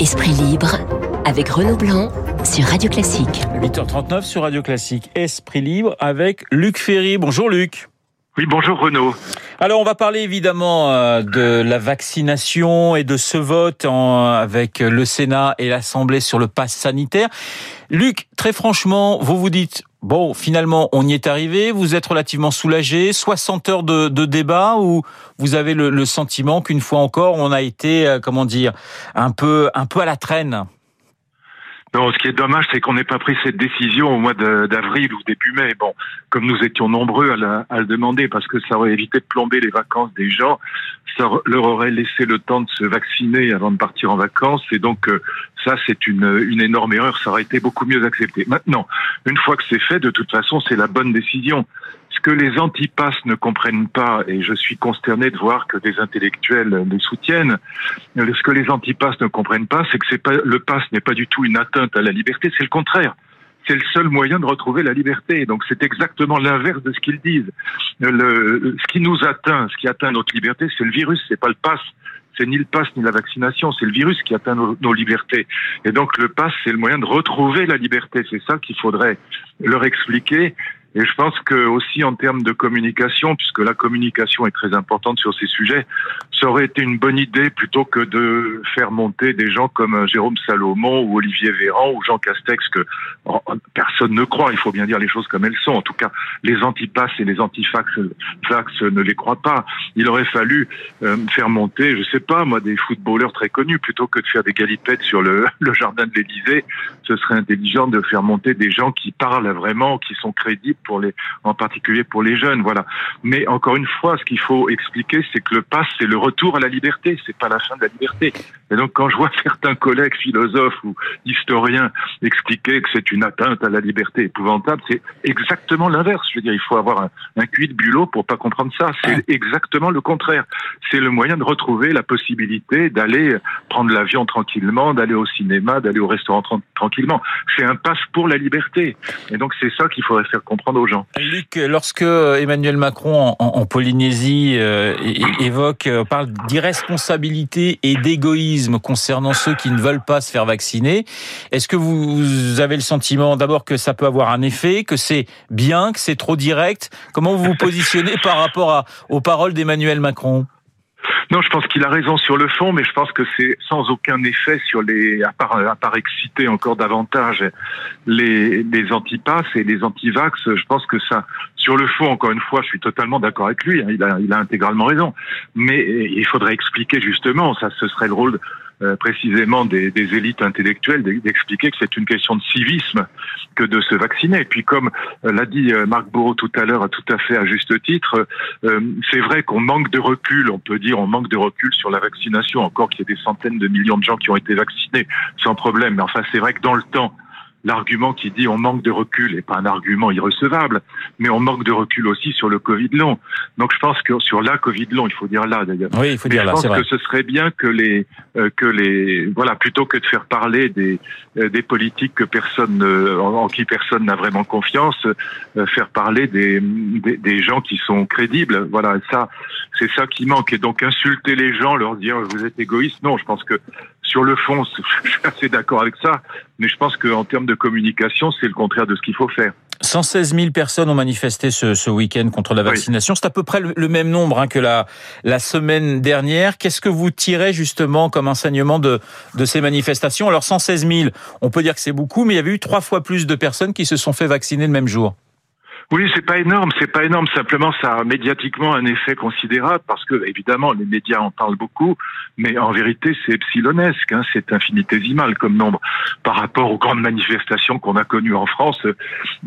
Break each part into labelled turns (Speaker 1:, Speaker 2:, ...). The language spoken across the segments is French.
Speaker 1: Esprit libre avec Renaud Blanc sur Radio Classique.
Speaker 2: 8h39 sur Radio Classique. Esprit libre avec Luc Ferry. Bonjour Luc.
Speaker 3: Oui, bonjour Renaud.
Speaker 2: Alors on va parler évidemment euh, de la vaccination et de ce vote avec le Sénat et l'Assemblée sur le pass sanitaire. Luc, très franchement, vous vous dites, bon, finalement on y est arrivé, vous êtes relativement soulagé, 60 heures de, débat ou vous avez le, sentiment qu'une fois encore on a été, euh, comment dire, un peu à la traîne
Speaker 3: non, ce qui est dommage, c'est qu'on n'ait pas pris cette décision au mois d'avril ou début mai. Bon, comme nous étions nombreux à, le demander, parce que ça aurait évité de plomber les vacances des gens, ça leur aurait laissé le temps de se vacciner avant de partir en vacances, et donc euh, ça, c'est une, une énorme erreur. Ça aurait été beaucoup mieux accepté. Maintenant, une fois que c'est fait, de toute façon, c'est la bonne décision. Ce que les antipasses ne comprennent pas, et je suis consterné de voir que des intellectuels les soutiennent, ce que les antipasses ne comprennent pas, c'est que le pass n'est pas du tout une atteinte à la liberté, c'est le contraire c'est le seul moyen de retrouver la liberté. Donc c'est exactement l'inverse de ce qu'ils disent. Ce qui nous atteint, ce qui atteint notre liberté, c'est le virus, c'est pas le pass. C'est ni le pass ni la vaccination, c'est le virus qui atteint nos, nos libertés. Et donc le pass, c'est le moyen de retrouver la liberté. C'est ça qu'il faudrait leur expliquer et je pense que aussi en termes de communication, puisque la communication est très importante sur ces sujets, ça aurait été une bonne idée plutôt que de faire monter des gens comme euh, Jérôme Salomon ou Olivier Véran ou Jean Castex que oh, personne ne croit. Il faut bien dire les choses comme elles sont. En tout cas, les antipasses et les antifax fax ne les croient pas. Il aurait fallu euh, faire monter, je sais pas moi, des footballeurs très connus plutôt que de faire des galipettes sur le, le jardin de l'Élysée. Ce serait intelligent de faire monter des gens qui parlent vraiment, qui sont crédibles pour les, en particulier pour les jeunes, voilà. Mais encore une fois, ce qu'il faut expliquer, c'est que le pass, c'est le retour à la liberté, c'est pas la fin de la liberté. Et donc, quand je vois certains collègues philosophes ou historiens expliquer que c'est une atteinte à la liberté épouvantable, c'est exactement l'inverse. Je veux dire, il faut avoir un, un cuit de bulot pour pas comprendre ça. C'est exactement le contraire. C'est le moyen de retrouver la possibilité d'aller prendre l'avion tranquillement, d'aller au cinéma, d'aller au restaurant tranquillement. C'est un pass pour la liberté. Et donc, c'est ça qu'il faudrait faire comprendre
Speaker 2: Luc, lorsque Emmanuel Macron en, Polynésie euh, évoque, euh, parle d'irresponsabilité et d'égoïsme concernant ceux qui ne veulent pas se faire vacciner, est-ce que vous avez le sentiment d'abord que ça peut avoir un effet, que c'est bien, que c'est trop direct? Comment vous vous positionnez par rapport aux paroles d'Emmanuel Macron?
Speaker 3: Non, je pense qu'il a raison sur le fond, mais je pense que c'est sans aucun effet sur les, à part, à part exciter encore davantage les, les antipasses et les antivax. Je pense que ça, sur le fond, encore une fois, je suis totalement d'accord avec lui. Hein, il a, il a intégralement raison. Mais il faudrait expliquer justement, ça, ce serait le rôle euh, précisément des, élites intellectuelles d'expliquer que c'est une question de civisme que de se vacciner. Et puis comme euh, l'a dit euh, Marc Bourreau tout à l'heure, tout à fait à juste titre, c'est vrai qu'on manque de recul, on peut dire on manque de recul sur la vaccination, encore qu'il y ait des centaines de millions de gens qui ont été vaccinés sans problème. Mais enfin, c'est vrai que dans le temps, l'argument qui dit on manque de recul n'est pas un argument irrecevable, mais on manque de recul aussi sur le Covid long. Donc je pense que sur la Covid long, il faut dire là d'ailleurs.
Speaker 2: Oui, il faut dire
Speaker 3: là. Je pense que ce serait bien que les euh, que les voilà plutôt que de faire parler des euh, des politiques que personne en, qui personne n'a vraiment confiance, euh, faire parler des, des, des gens qui sont crédibles. Voilà, ça c'est ça qui manque. Et donc insulter les gens, leur dire vous êtes égoïste, non, je pense que sur le fond, je suis assez d'accord avec ça, mais je pense qu'en termes de communication, c'est le contraire de ce qu'il faut faire.
Speaker 2: 116 000 personnes ont manifesté ce, ce week-end contre la vaccination. C'est à peu près le, même nombre hein, que la, la semaine dernière. Qu'est-ce que vous tirez justement comme enseignement de, de ces manifestations? Alors 116 000, on peut dire que c'est beaucoup, mais il y avait eu trois fois plus de personnes qui se sont fait vacciner le même jour.
Speaker 3: Oui, c'est pas énorme, c'est pas énorme. Simplement, ça a médiatiquement un effet considérable parce que, évidemment, les médias en parlent beaucoup, mais en vérité, c'est epsilonesque, hein, c'est infinitésimal comme nombre par rapport aux grandes manifestations qu'on a connues en France.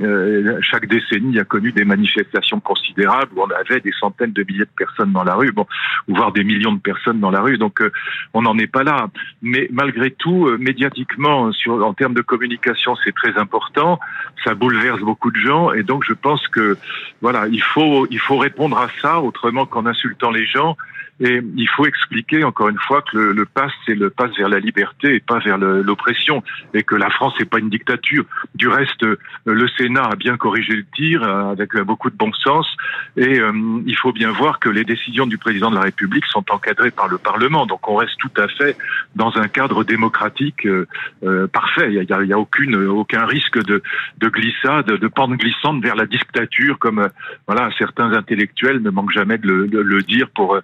Speaker 3: Euh, chaque décennie a connu des manifestations considérables où on avait des centaines de milliers de personnes dans la rue, bon, ou voire des millions de personnes dans la rue. Donc, euh, on n'en est pas là. Mais malgré tout, euh, médiatiquement, sur, en termes de communication, c'est très important. Ça bouleverse beaucoup de gens, et donc je pense pense que voilà, il faut il faut répondre à ça autrement qu'en insultant les gens. Et il faut expliquer encore une fois que le, le pass c'est le pass vers la liberté et pas vers l'oppression, et que la France n'est pas une dictature. Du reste, le Sénat a bien corrigé le tir euh, avec beaucoup de bon sens, et euh, il faut bien voir que les décisions du président de la République sont encadrées par le Parlement. Donc on reste tout à fait dans un cadre démocratique euh, parfait. Il n'y a, y a aucune, aucun risque de, de glissade, de pente glissante vers la dictature, comme voilà certains intellectuels ne manquent jamais de le, de le dire pour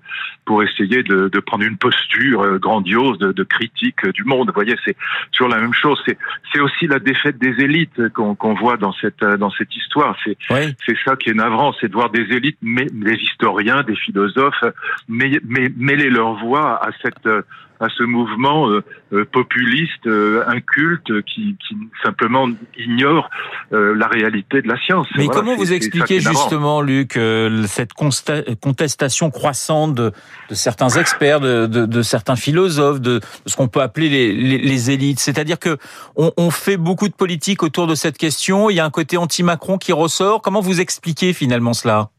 Speaker 3: pour essayer de, de prendre une posture euh, grandiose de, de, critique du monde. Vous voyez, c'est sur la même chose. C'est c'est aussi la défaite des élites qu'on qu'on voit dans cette dans cette histoire. C'est oui. c'est ça qui est navrant, c'est de voir des élites, mais des historiens, des philosophes, mais, mais mêler leur voix à cette à ce mouvement euh, euh, populiste, euh, inculte, qui, qui, simplement ignore la réalité de la science.
Speaker 2: Mais voilà, comment vous expliquez justement, Luc, cette contestation croissante de, de certains experts, de, de, de, certains philosophes, de, ce qu'on peut appeler les, les, les élites? C'est-à-dire que on, on fait beaucoup de politique autour de cette question. Il y a un côté anti-Macron qui ressort. Comment vous expliquez finalement cela?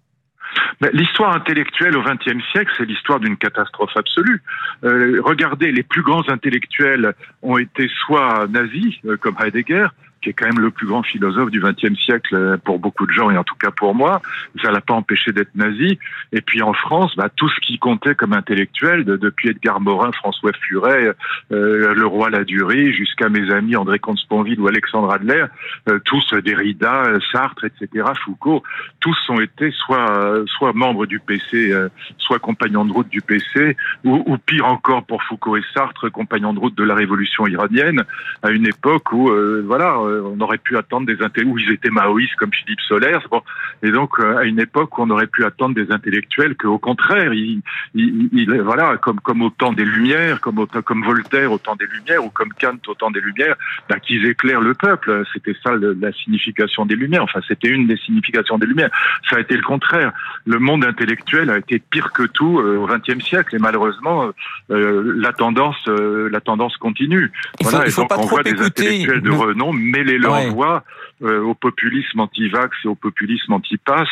Speaker 3: L'histoire intellectuelle au XXe siècle, c'est l'histoire d'une catastrophe absolue. Euh, regardez, les plus grands intellectuels ont été soit nazis, euh, comme Heidegger, qui est quand même le plus grand philosophe du XXe siècle euh, pour beaucoup de gens et en tout cas pour moi. Ça l'a pas empêché d'être nazi. Et puis en France, bah, tout ce qui comptait comme intellectuel, de, depuis Edgar Morin, François Furet, euh, le roi Ladurie, jusqu'à mes amis André Comte-Sponville ou Alexandre Adler, euh, tous Derrida, Sartre, etc., Foucault, tous ont été soit soit membres du PC, euh, soit compagnons de route du PC, ou, ou, pire encore pour Foucault et Sartre, compagnons de route de la révolution iranienne, à une époque où euh, voilà on aurait pu attendre des intellectuels, où ils étaient maoïstes comme Philippe Solers, bon, et donc euh, à une époque où on aurait pu attendre des intellectuels qu'au contraire, ils, ils, ils, voilà, comme comme au temps des Lumières, comme au, comme Voltaire au temps des Lumières ou comme Kant au temps des Lumières, bah, qu'ils éclairent le peuple. C'était ça le, la signification des Lumières. Enfin, c'était une des significations des Lumières. Ça a été le contraire. Le monde intellectuel a été pire que tout euh, au XXe siècle, et malheureusement, euh, la tendance, euh, la tendance continue.
Speaker 2: Il faut, voilà, il faut et donc pas on
Speaker 3: voit
Speaker 2: écouter.
Speaker 3: des intellectuels de renom, mais les leur
Speaker 2: Ouais.
Speaker 3: voix euh, au populisme anti-vax et au populisme anti-pass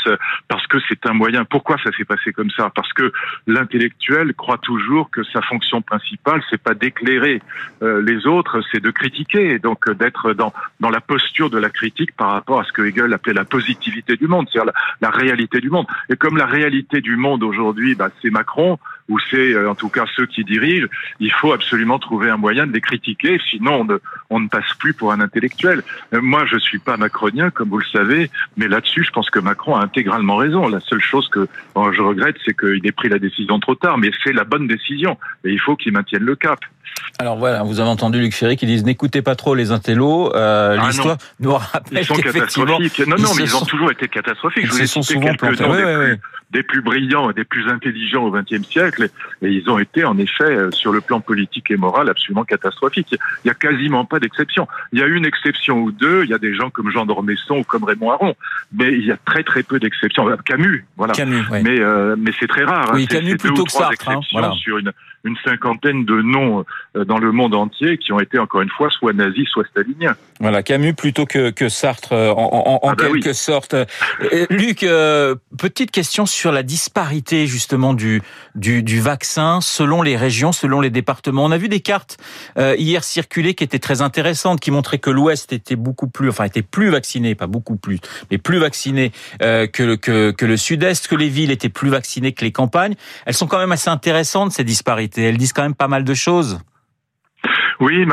Speaker 3: parce que c'est un moyen. Pourquoi ça s'est passé comme ça? Parce que l'intellectuel croit toujours que sa fonction principale, c'est pas d'éclairer euh, les autres, c'est de critiquer, et donc euh, d'être dans dans la posture de la critique par rapport à ce que Hegel appelait la positivité du monde, c'est-à-dire la, la, réalité du monde. Et comme la réalité du monde aujourd'hui, bah, c'est Macron ou c'est euh, en tout cas ceux qui dirigent, il faut absolument trouver un moyen de les critiquer, sinon on ne, on ne passe plus pour un intellectuel. Euh, moi, je suis pas macronien, comme vous le savez, mais là-dessus, je pense que Macron a intégralement raison. La seule chose que je regrette, c'est qu'il ait pris la décision trop tard, mais c'est la bonne décision, et il faut qu'il maintienne le cap.
Speaker 2: Alors voilà, vous avez entendu Luc Ferry qui dit n'écoutez pas trop les intellos. Euh,
Speaker 3: Ah
Speaker 2: L'histoire nous rappelle
Speaker 3: Ils sont
Speaker 2: qu'effectivement,
Speaker 3: catastrophiques. Non,
Speaker 2: ils
Speaker 3: non,
Speaker 2: se
Speaker 3: mais ils ont
Speaker 2: sont-
Speaker 3: toujours été catastrophiques.
Speaker 2: ils
Speaker 3: Je vous ai
Speaker 2: sont
Speaker 3: cité
Speaker 2: souvent
Speaker 3: quelques noms des, plus, des plus brillants et des plus intelligents au XXe siècle, et ils ont été en effet, euh, sur le plan politique et moral, absolument catastrophiques. Il n'y a quasiment pas d'exception. Il y a une exception ou deux, il y a des gens comme Jean d'Ormesson ou comme Raymond Aron, mais il y a très très peu d'exceptions. Camus, voilà.
Speaker 2: Camus, ouais.
Speaker 3: Mais, euh, mais c'est très rare. hein.
Speaker 2: Oui, Camus plutôt que Sartre, hein, voilà.
Speaker 3: sur une, une cinquantaine de noms euh, dans le monde entier qui ont été encore une fois soit nazis, soit staliniens.
Speaker 2: Voilà, Camus plutôt que, que Sartre, euh, en, en- en
Speaker 3: Ah bah
Speaker 2: quelque
Speaker 3: oui.
Speaker 2: sorte. Luc, euh, petite question sur la disparité justement du, du, du vaccin selon les régions, selon les départements. On a vu des cartes euh, hier circuler qui étaient très intéressantes, qui montraient que l'Ouest était beaucoup plus, enfin était plus vacciné, pas beaucoup plus, mais plus vacciné euh, que, le- que, le Sud-Est, que les villes étaient plus vaccinées que les campagnes. Elles sont quand même assez intéressantes ces disparités. Elles disent quand même pas mal de choses.
Speaker 3: Oui,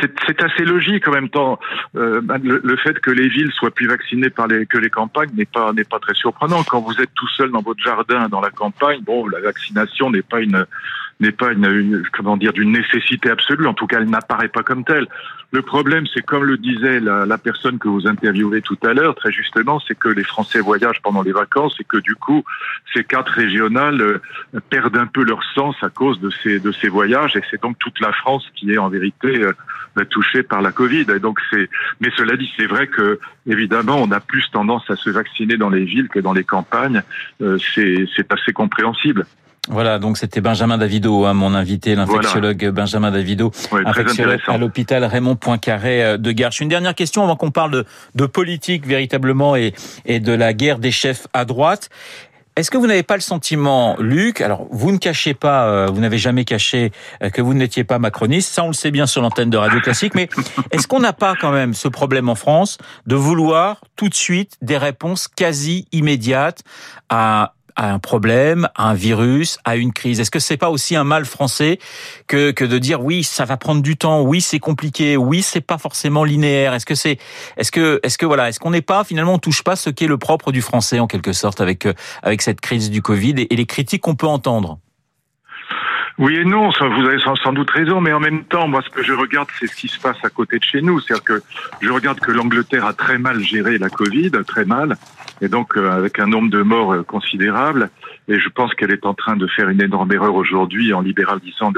Speaker 3: c'est assez logique en même temps. Euh, le, le fait que les villes soient plus vaccinées que les campagnes n'est pas pas très surprenant. Quand vous êtes tout seul dans votre jardin, dans la campagne, bon, la vaccination n'est pas une n'est pas une, comment dire d'une nécessité absolue. En tout cas, elle n'apparaît pas comme telle. Le problème, c'est comme le disait la, la personne que vous interviewez tout à l'heure, très justement, c'est que les Français voyagent pendant les vacances et que du coup, ces cartes régionales euh, perdent un peu leur sens à cause de ces de ces voyages et c'est donc toute la France qui est en vérité euh, bah, touchée par la Covid. Et donc c'est mais cela dit, c'est vrai que évidemment, on a plus tendance à se vacciner dans les villes que dans les campagnes. Euh, c'est assez compréhensible.
Speaker 2: Voilà, donc c'était Benjamin Davido, hein, mon invité, l'infectiologue Benjamin Davido, infectiologue à l'hôpital Raymond Poincaré euh, de Garches. Une dernière question avant qu'on parle de, de politique véritablement et, et de la guerre des chefs à droite. Est-ce que vous n'avez pas le sentiment, Luc, alors vous ne cachez pas, euh, vous n'avez jamais caché euh, que vous n'étiez pas macroniste, ça on le sait bien sur l'antenne de Radio Classique, mais est-ce qu'on n'a pas quand même ce problème en France de vouloir tout de suite des réponses quasi immédiates à à un problème, à un virus, à une crise. Est-ce que c'est pas aussi un mal français que que de dire oui, ça va prendre du temps, oui, c'est compliqué, oui, c'est pas forcément linéaire? Est-ce que c'est est-ce que est-ce que voilà, est-ce qu'on n'est pas finalement on touche pas ce qui est le propre du français en quelque sorte avec euh, avec cette crise du Covid et, les critiques qu'on peut entendre?
Speaker 3: Oui et non, vous avez sans doute raison, mais en même temps, moi, ce que je regarde, c'est ce qui se passe à côté de chez nous. C'est-à-dire que je regarde que l'Angleterre a très mal géré la Covid, très mal, et donc euh, avec un nombre de morts euh, considérable. Et je pense qu'elle est en train de faire une énorme erreur aujourd'hui en libéralisant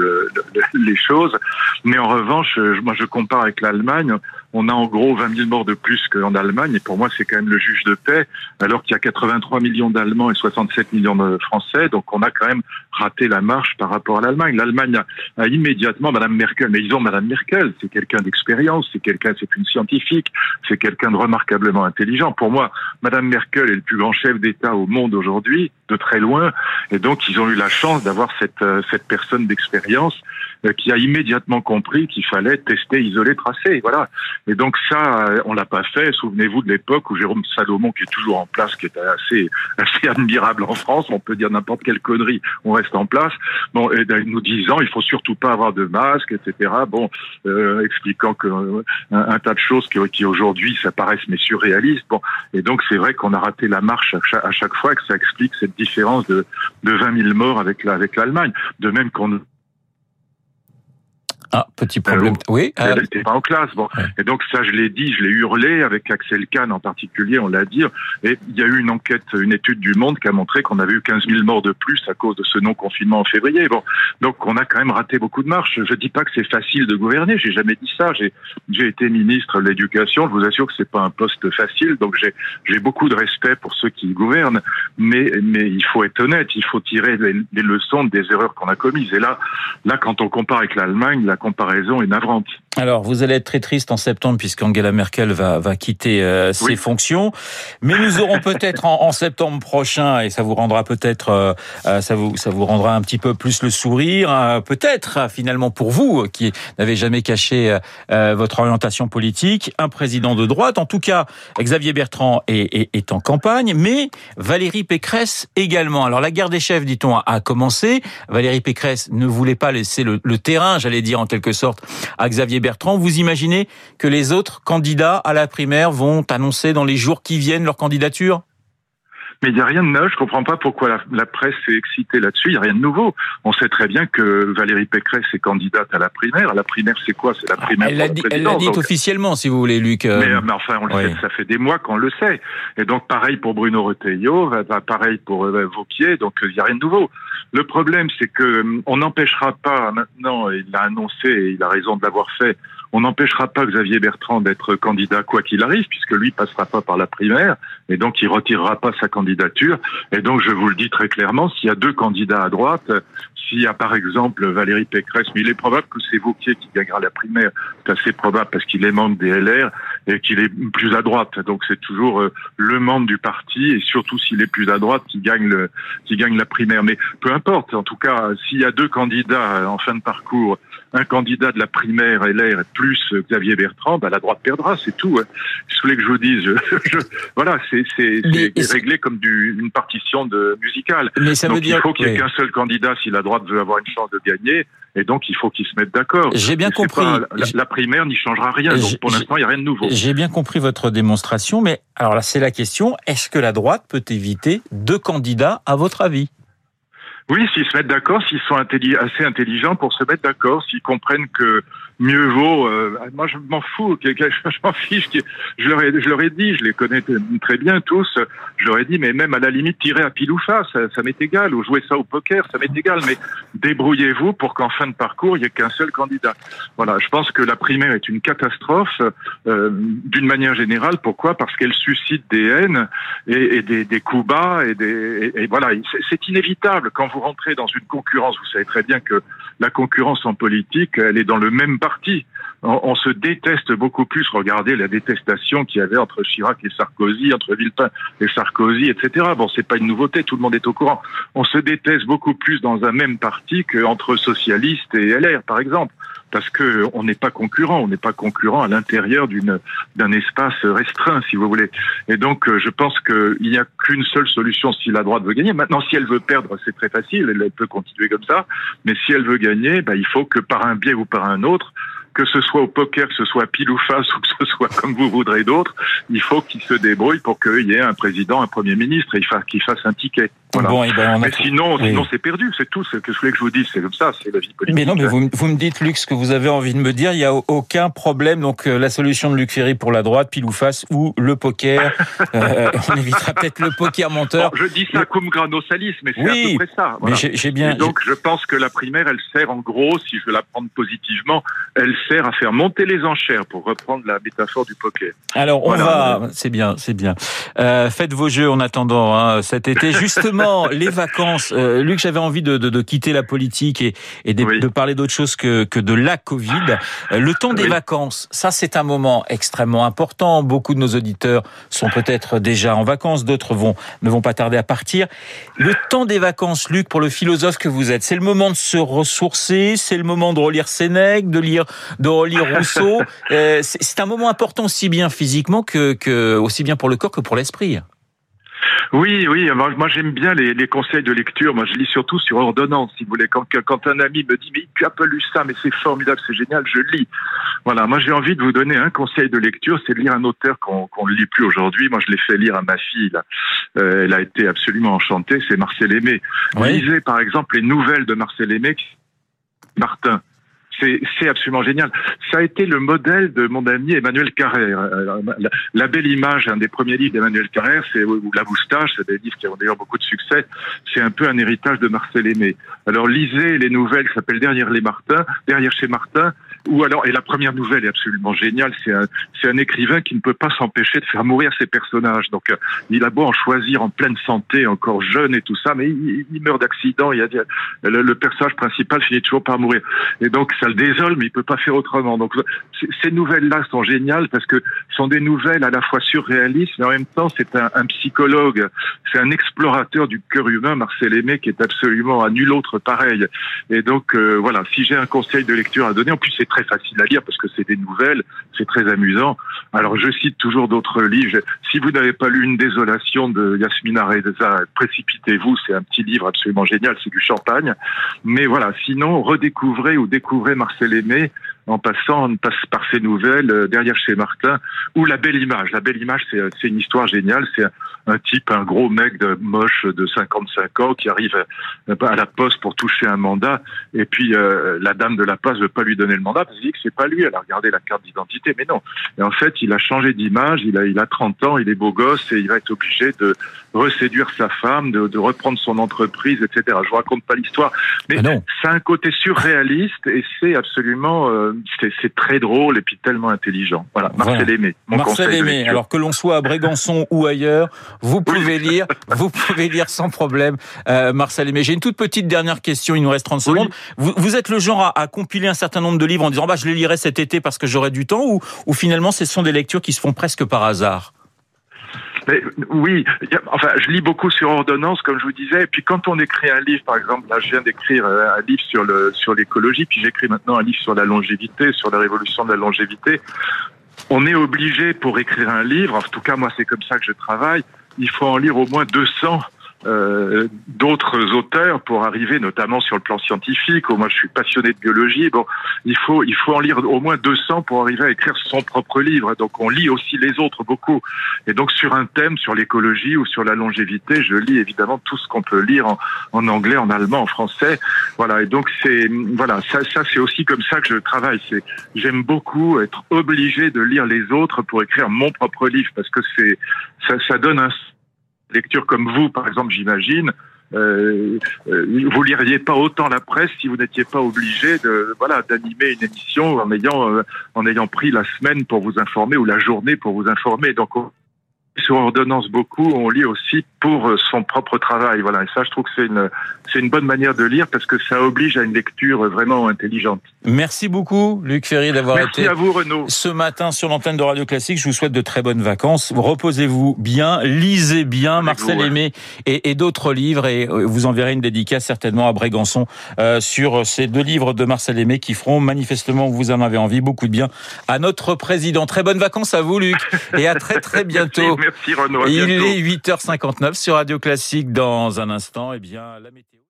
Speaker 3: les choses. Mais en revanche, euh, moi je compare avec l'Allemagne. On a en gros 20 000 morts de plus qu'en Allemagne, et pour moi c'est quand même le juge de paix, alors qu'il y a 83 millions d'Allemands et 67 millions de Français, donc on a quand même raté la marche par rapport à l'Allemagne. L'Allemagne a, immédiatement Madame Merkel, mais ils ont Madame Merkel, c'est quelqu'un d'expérience, c'est quelqu'un, c'est une scientifique, c'est quelqu'un de remarquablement intelligent. Pour moi, Madame Merkel est le plus grand chef d'État au monde aujourd'hui, de très loin, et donc ils ont eu la chance d'avoir cette, euh, cette personne d'expérience qui a immédiatement compris qu'il fallait tester, isoler, tracer. Voilà. Et donc ça, euh, on l'a pas fait. Souvenez-vous de l'époque où Jérôme Salomon, qui est toujours en place, qui est assez assez admirable en France, on peut dire n'importe quelle connerie, on reste en place. Bon, et ben, nous disant, il faut surtout pas avoir de masque, etc. Bon, euh, expliquant que un, tas de choses qui, qui aujourd'hui ça paraissent mais surréalistes. Bon, et donc c'est vrai qu'on a raté la marche à chaque, à chaque fois, que ça explique cette différence de de 20 000 morts avec la, avec l'Allemagne. De même qu'on
Speaker 2: ah, petit problème. oui.
Speaker 3: Elle n'était pas en classe. Bon. Et donc ça, je l'ai dit, je l'ai hurlé avec Axel Kahn en particulier, on l'a dit. Et il y a eu une enquête, une étude du Monde qui a montré qu'on avait eu 15 000 morts de plus à cause de ce non-confinement en février. Bon, donc on a quand même raté beaucoup de marches. Je dis pas que c'est facile de gouverner. J'ai jamais dit ça. J'ai j'ai été ministre de l'Éducation. Je vous assure que c'est pas un poste facile. Donc j'ai j'ai beaucoup de respect pour ceux qui gouvernent. Mais mais il faut être honnête. Il faut tirer les, leçons des erreurs qu'on a commises. Et là là quand on compare avec l'Allemagne, la comparaison est navrante.
Speaker 2: Alors, vous allez être très triste en septembre puisqu'Angela Merkel va, va quitter euh, ses fonctions. Mais nous aurons peut-être en, septembre prochain, et ça vous rendra peut-être, euh, euh, ça vous ça vous rendra un petit peu plus le sourire, peut-être finalement pour vous qui n'avez jamais caché votre orientation politique, un président de droite. En tout cas, Xavier Bertrand est, est, en campagne, mais Valérie Pécresse également. Alors, la guerre des chefs, dit-on, a, commencé. Valérie Pécresse ne voulait pas laisser le, le terrain, j'allais dire en quelque sorte, à Xavier Bertrand. Vous imaginez que les autres candidats à la primaire vont annoncer dans les jours qui viennent leur candidature?
Speaker 3: Mais il n'y a rien de neuf. Je comprends pas pourquoi la, la presse est excitée là-dessus. Il n'y a rien de nouveau. On sait très bien que Valérie Pécresse est candidate à la primaire. La primaire, c'est quoi? C'est la ah, primaire.
Speaker 2: Elle l'a dit, elle dit officiellement, si vous voulez, Luc.
Speaker 3: Euh. Mais, enfin, on le sait, ça fait des mois qu'on le sait. Et donc, pareil pour Bruno Retailleau, pareil pour euh, Vauquier. Donc, il n'y a rien de nouveau. Le problème, c'est que euh, on n'empêchera pas maintenant. Il l'a annoncé et il a raison de l'avoir fait on n'empêchera pas Xavier Bertrand d'être candidat quoi qu'il arrive, puisque lui passera pas par la primaire, et donc il retirera pas sa candidature. Et donc je vous le dis très clairement, s'il y a deux candidats à droite, s'il y a par exemple Valérie Pécresse, mais il est probable que c'est Vauquier qui gagnera la primaire, c'est assez probable parce qu'il est membre des LR et qu'il est plus à droite. Donc c'est toujours euh, le membre du parti et surtout s'il est plus à droite qui gagne le qui gagne la primaire. Mais peu importe. En tout cas, s'il y a deux candidats en fin de parcours, un candidat de la primaire LR plus Xavier Bertrand, bah, la droite perdra, c'est tout. Hein. Je voulais que je vous dise, je, voilà, c'est réglé comme du, une partition de musicale.
Speaker 2: Mais ça
Speaker 3: donc
Speaker 2: veut dire
Speaker 3: il faut qu'il n'y ait qu'un seul candidat si la droite veut avoir une chance de gagner. Et donc, il faut qu'ils se mettent d'accord.
Speaker 2: J'ai bien compris.
Speaker 3: la, primaire n'y changera rien. Donc, pour l'instant, il n'y a rien de nouveau.
Speaker 2: J'ai bien compris votre démonstration, mais alors là, c'est la question. Est-ce que la droite peut éviter deux candidats, à votre avis?
Speaker 3: Oui, s'ils se mettent d'accord, s'ils sont assez intelligents pour se mettre d'accord, s'ils comprennent que mieux vaut. Euh, moi, je m'en fous. Je m'en fiche. Je leur, ai, je leur ai dit, je les connais très bien tous. Je leur ai dit, mais même à la limite, tirer à pile ça, m'est égal. Ou jouer ça au poker, ça m'est égal. Mais débrouillez-vous pour qu'en fin de parcours, il n'y ait qu'un seul candidat. Voilà. Je pense que la primaire est une catastrophe euh, d'une manière générale. Pourquoi? Parce qu'elle suscite des haines et, des, des, coups bas et des. Et, voilà. C'est inévitable quand vous rentrez dans une concurrence. Vous savez très bien que la concurrence en politique, elle est dans le même parti. On, se déteste beaucoup plus. Regardez la détestation qu'il y avait entre Chirac et Sarkozy, entre Villepin et Sarkozy, etc. Bon, c'est pas une nouveauté, tout le monde est au courant. On se déteste beaucoup plus dans un même parti qu'entre socialistes et LR, par exemple parce que on n'est pas concurrent, on n'est pas concurrent à l'intérieur d'une d'un espace restreint, si vous voulez. Et donc, euh, je pense qu'il n'y a qu'une seule solution si la droite veut gagner. Maintenant, si elle veut perdre, c'est très facile, elle peut continuer comme ça. Mais si elle veut gagner, bah, il faut que par un biais ou par un autre, que ce soit au poker, que ce soit pile ou face, ou que ce soit comme vous voudrez d'autres, il faut qu'il se débrouille pour qu'il y ait un président, un premier ministre, et qu'il fasse un ticket. Bon, et eh ben mais sinon, sinon c'est perdu, c'est tout. Ce que je voulais que je vous dise, c'est comme ça, c'est la vie politique.
Speaker 2: Mais non, mais vous, vous, me dites, Luc, ce que vous avez envie de me dire. Il n'y a aucun problème. Donc, euh, la solution de Luc Ferry pour la droite, pile ou face, ou le poker. euh, on évitera peut-être le poker menteur.
Speaker 3: je dis ça comme grano salis, mais c'est
Speaker 2: oui,
Speaker 3: à peu près ça.
Speaker 2: Voilà. Mais j'ai bien.
Speaker 3: Et donc, je pense que la primaire, elle sert en gros, si je veux la prendre positivement, elle sert à faire monter les enchères, pour reprendre la métaphore du poker.
Speaker 2: Alors, on va. C'est bien, c'est bien. Euh, faites vos jeux en attendant hein, cet été. Justement, les vacances euh, Luc, j'avais envie de, de, de, quitter la politique et, et de, de, parler d'autre chose que, que de la Covid. Euh, le temps des vacances, ça c'est un moment extrêmement important. Beaucoup de nos auditeurs sont peut-être déjà en vacances, d'autres vont ne vont pas tarder à partir. Le temps des vacances, Luc, pour le philosophe que vous êtes, c'est le moment de se ressourcer, c'est le moment de relire Sénèque, de lire de relire Rousseau. Euh, c'est un moment important aussi bien physiquement que, que aussi bien pour le corps que pour l'esprit.
Speaker 3: Oui, oui. Moi, j'aime bien les, les, conseils de lecture. Moi, je lis surtout sur ordonnance, si vous voulez. Quand, quand un ami me dit, mais tu as pas lu ça, mais c'est formidable, c'est génial, je lis. Voilà. Moi, j'ai envie de vous donner un conseil de lecture, c'est de lire un auteur qu'on ne lit plus aujourd'hui. Moi, je l'ai fait lire à ma fille. Là. Euh, elle a été absolument enchantée. C'est Marcel Aimé. Lisez, par exemple, les nouvelles de Marcel Aimé. Martin c'est absolument génial. Ça a été le modèle de mon ami Emmanuel Carrère. Euh, la, belle image, un des premiers livres d'Emmanuel Carrère, c'est La moustache, c'est des livres qui ont d'ailleurs beaucoup de succès. C'est un peu un héritage de Marcel Aimé. Alors lisez les nouvelles qui s'appellent Derrière les Martins, Derrière chez Martin, ou alors, et la première nouvelle est absolument géniale, c'est un, c'est un écrivain qui ne peut pas s'empêcher de faire mourir ses personnages. Donc, euh, il a beau en choisir en pleine santé, encore jeune et tout ça, mais il, meurt d'accident. Il a, le, le, personnage principal finit toujours par mourir. Et donc, ça le désole, mais il peut pas faire autrement. Donc, ces nouvelles-là sont géniales parce que sont des nouvelles à la fois surréalistes, mais en même temps, c'est un, un psychologue, c'est un explorateur du cœur humain, Marcel Aimé, qui est absolument à nul autre pareil. Et donc, euh, voilà, si j'ai un conseil de lecture à donner, en plus, c'est très facile à lire parce que c'est des nouvelles, c'est très amusant. Alors je cite toujours d'autres livres. Si vous n'avez pas lu Une désolation de Yasmina Reza, précipitez-vous, c'est un petit livre absolument génial, c'est du champagne. Mais voilà, sinon redécouvrez ou découvrez Marcel Aimé en passant passe par ces nouvelles euh, derrière chez Martin ou la belle image. La belle image, c'est c'est une histoire géniale. C'est un, type, un gros mec de moche de 55 ans qui arrive à, la poste pour toucher un mandat et puis euh, la dame de la poste veut pas lui donner le mandat parce qu'il dit que c'est pas lui. Elle a regardé la carte d'identité, mais non. Et en fait, il a changé d'image. Il a il a 30 ans, il est beau gosse et il va être obligé de reséduire sa femme, de, de reprendre son entreprise, etc. Je vous raconte pas l'histoire, mais ah c'est un côté surréaliste et c'est absolument euh, c'est très drôle et puis tellement intelligent. Voilà, Marcel Aimé.
Speaker 2: Mon Marcel Aimé. Alors que l'on soit à Brégançon ou ailleurs, vous pouvez lire, vous pouvez lire sans problème euh, Marcel Aimé. J'ai une toute petite dernière question. Il nous reste 30 secondes. Vous, vous, êtes le genre à, à, compiler un certain nombre de livres en disant bah je les lirai cet été parce que j'aurai du temps ou, ou finalement ce sont des lectures qui se font presque par hasard?
Speaker 3: Oui, enfin, je lis beaucoup sur ordonnance, comme je vous disais. Et puis, quand on écrit un livre, par exemple, là, je viens d'écrire euh, un livre sur le sur l'écologie, puis j'écris maintenant un livre sur la longévité, sur la révolution de la longévité. On est obligé pour écrire un livre, en tout cas moi c'est comme ça que je travaille, il faut en lire au moins 200 euh, d'autres auteurs pour arriver, notamment sur le plan scientifique. Moi, je suis passionné de biologie. Bon, il faut il faut en lire au moins 200 pour arriver à écrire son propre livre. Donc, on lit aussi les autres beaucoup. Et donc, sur un thème, sur l'écologie ou sur la longévité, je lis évidemment tout ce qu'on peut lire en, en, anglais, en allemand, en français. Voilà. Et donc, c'est voilà, ça, ça c'est aussi comme ça que je travaille. C'est j'aime beaucoup être obligé de lire les autres pour écrire mon propre livre parce que c'est ça, ça donne un lecture comme vous, par exemple, j'imagine, euh, euh, vous liriez pas autant la presse si vous n'étiez pas obligé de voilà d'animer une émission en ayant euh, pris la semaine pour vous informer ou la journée pour vous informer. Sur ordonnance beaucoup, on lit aussi pour son propre travail. Voilà, et ça, je trouve que c'est une, c'est une bonne manière de lire parce que ça oblige à une lecture vraiment intelligente.
Speaker 2: Merci beaucoup, Luc Ferry, d'avoir été
Speaker 3: à vous, Renaud.
Speaker 2: ce matin sur l'antenne de Radio Classique. Je vous souhaite de très bonnes vacances. Reposez-vous bien, lisez bien Marcel Aimé et, et d'autres livres et euh, vous enverrez une dédicace certainement à Brégançon euh, sur ces deux livres de Marcel Aimé qui feront manifestement, vous en avez envie, beaucoup de bien à notre président. Très bonnes vacances à vous, Luc, et à très très bientôt.
Speaker 3: merci, merci Renaud.
Speaker 2: Il est 8h59 sur Radio Classique. Dans un instant, eh bien, la météo.